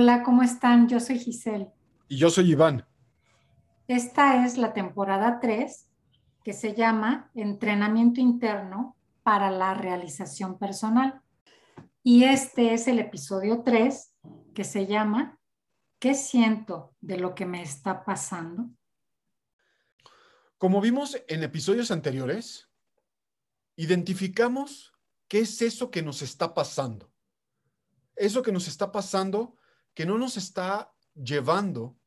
Hola, ¿cómo están? Yo soy Giselle. Y yo soy Iván. Esta es la temporada 3 que se llama Entrenamiento Interno para la Realización Personal. Y este es el episodio 3 que se llama ¿Qué siento de lo que me está pasando? Como vimos en episodios anteriores, identificamos qué es eso que nos está pasando. Eso que nos está pasando que no nos está llevando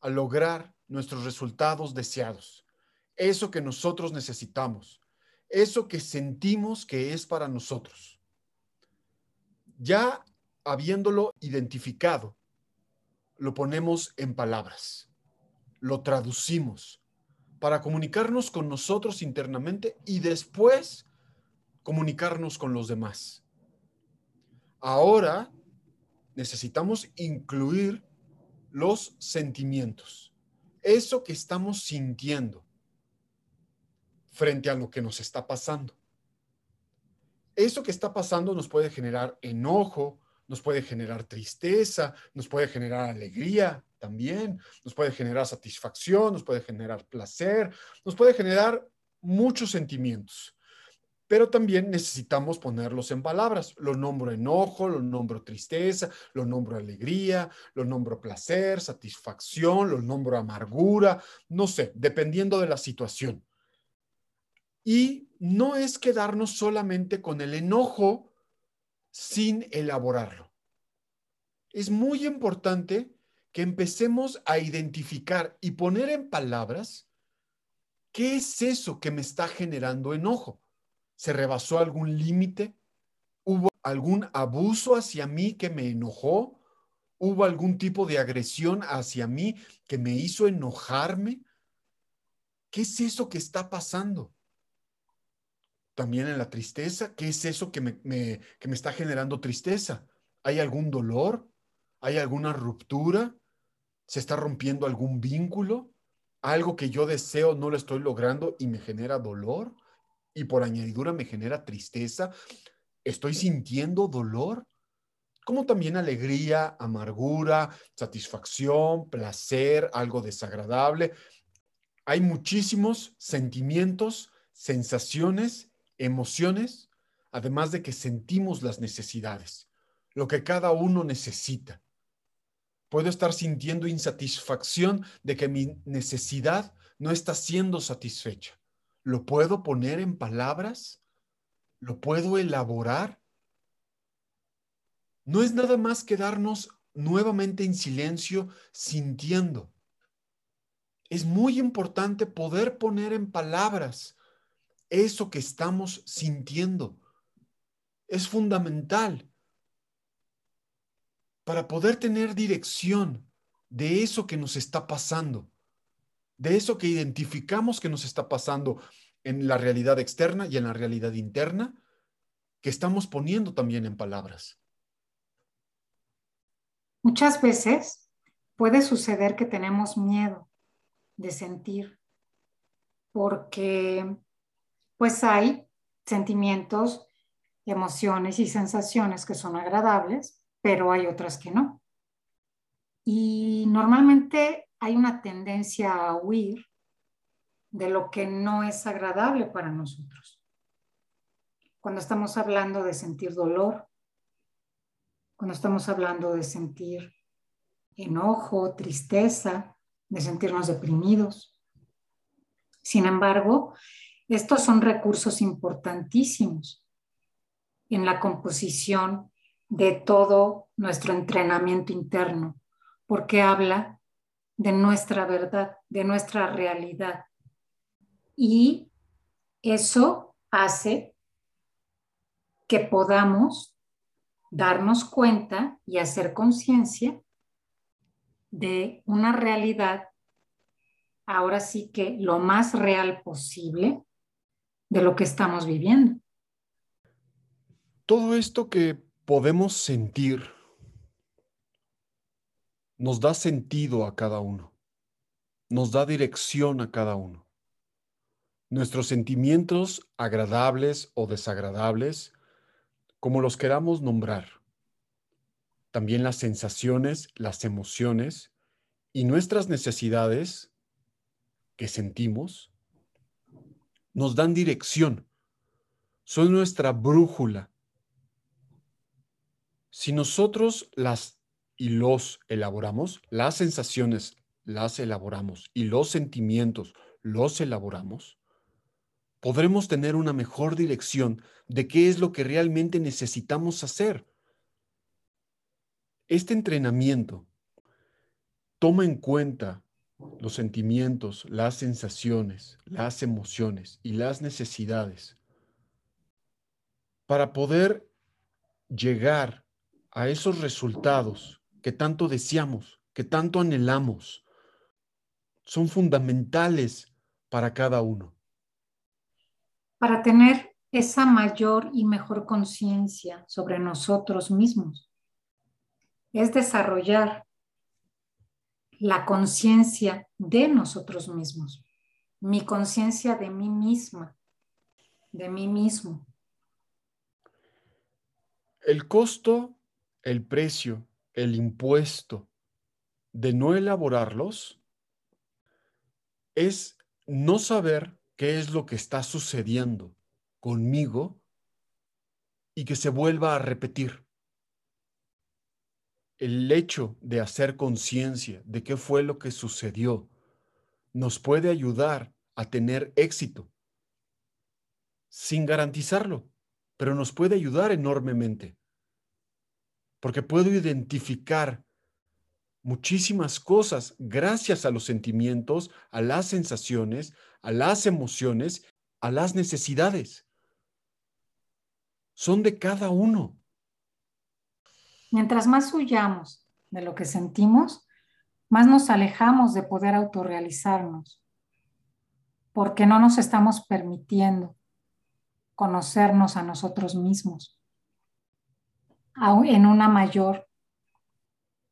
a lograr nuestros resultados deseados. Eso que nosotros necesitamos. Eso que sentimos que es para nosotros. Ya habiéndolo identificado, lo ponemos en palabras, lo traducimos para comunicarnos con nosotros internamente y después comunicarnos con los demás. Ahora necesitamos incluir los sentimientos, eso que estamos sintiendo frente a lo que nos está pasando. Eso que está pasando nos puede generar enojo, nos puede generar tristeza, nos puede generar alegría, también, nos puede generar satisfacción, nos puede generar placer, nos puede generar muchos sentimientos. Pero también necesitamos ponerlos en palabras. Lo nombro enojo, lo nombro tristeza, lo nombro alegría, lo nombro placer, satisfacción, lo nombro amargura, no sé, dependiendo de la situación. Y no es quedarnos solamente con el enojo sin elaborarlo. Es muy importante que empecemos a identificar y poner en palabras qué es eso que me está generando enojo. ¿Se rebasó algún límite? ¿Hubo algún abuso hacia mí que me enojó? ¿Hubo algún tipo de agresión hacia mí que me hizo enojarme? ¿Qué es eso que está pasando? También en la tristeza, ¿qué es eso que me, que me está generando tristeza? ¿Hay algún dolor? ¿Hay alguna ruptura? ¿Se está rompiendo algún vínculo? ¿Algo que yo deseo no lo estoy logrando y me genera dolor? ¿Y por añadidura me genera tristeza? ¿Estoy sintiendo dolor? Como también alegría, amargura, satisfacción, placer, algo desagradable. Hay muchísimos sentimientos, sensaciones, emociones, además de que sentimos las necesidades, lo que cada uno necesita. Puedo estar sintiendo insatisfacción de que mi necesidad no está siendo satisfecha. ¿Lo puedo poner en palabras? ¿Lo puedo elaborar? No es nada más quedarnos nuevamente en silencio sintiendo. Es muy importante poder poner en palabras eso que estamos sintiendo. Es fundamental para poder tener dirección de eso que nos está pasando, de eso que identificamos que nos está pasando en la realidad externa y en la realidad interna, que estamos poniendo también en palabras. Muchas veces puede suceder que tenemos miedo de sentir, porque pues hay sentimientos, emociones y sensaciones que son agradables, pero hay otras que no. Y normalmente hay una tendencia a huir de lo que no es agradable para nosotros. Cuando estamos hablando de sentir dolor, cuando estamos hablando de sentir enojo, tristeza, de sentirnos deprimidos. Sin embargo, estos son recursos importantísimos en la composición de todo nuestro entrenamiento interno, porque habla de nuestra verdad, de nuestra realidad. Y eso hace que podamos darnos cuenta y hacer conciencia de una realidad, ahora sí que lo más real posible de lo que estamos viviendo. Todo esto que podemos sentir nos da sentido a cada uno, nos da dirección a cada uno. Nuestros sentimientos agradables o desagradables, como los queramos nombrar, también las sensaciones, las emociones y nuestras necesidades que sentimos nos dan dirección, son nuestra brújula. Si nosotros las y los elaboramos, las sensaciones las elaboramos y los sentimientos los elaboramos, podremos tener una mejor dirección de qué es lo que realmente necesitamos hacer. Este entrenamiento toma en cuenta los sentimientos, las sensaciones, las emociones y las necesidades para poder llegar a esos resultados que tanto deseamos, que tanto anhelamos. Son fundamentales para cada uno. Para tener esa mayor y mejor conciencia sobre nosotros mismos. Es desarrollar la conciencia de nosotros mismos, mi conciencia de mí misma, de mí mismo. El costo, el precio, el impuesto de no elaborarlos es no saber qué es lo que está sucediendo conmigo y que se vuelva a repetir. El hecho de hacer conciencia de qué fue lo que sucedió nos puede ayudar a tener éxito, sin garantizarlo, pero nos puede ayudar enormemente, porque puedo identificar muchísimas cosas gracias a los sentimientos, a las sensaciones, a las emociones, a las necesidades. Son de cada uno. Mientras más huyamos de lo que sentimos, más nos alejamos de poder autorrealizarnos, porque no nos estamos permitiendo conocernos a nosotros mismos en una mayor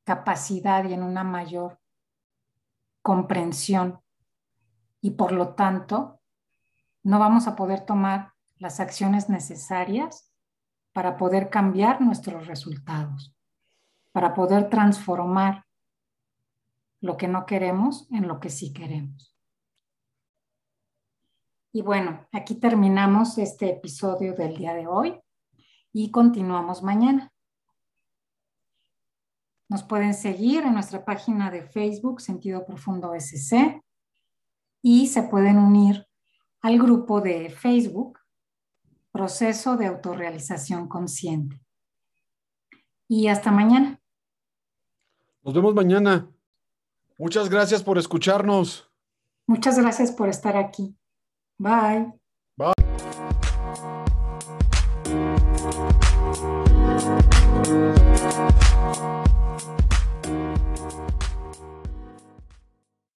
capacidad y en una mayor comprensión. Y por lo tanto, no vamos a poder tomar las acciones necesarias para poder cambiar nuestros resultados, para poder transformar lo que no queremos en lo que sí queremos. Y bueno, aquí terminamos este episodio del día de hoy y continuamos mañana. Nos pueden seguir en nuestra página de Facebook Sentido Profundo SC y se pueden unir al grupo de Facebook proceso de autorrealización consciente. Y hasta mañana. Nos vemos mañana. Muchas gracias por escucharnos. Muchas gracias por estar aquí. Bye.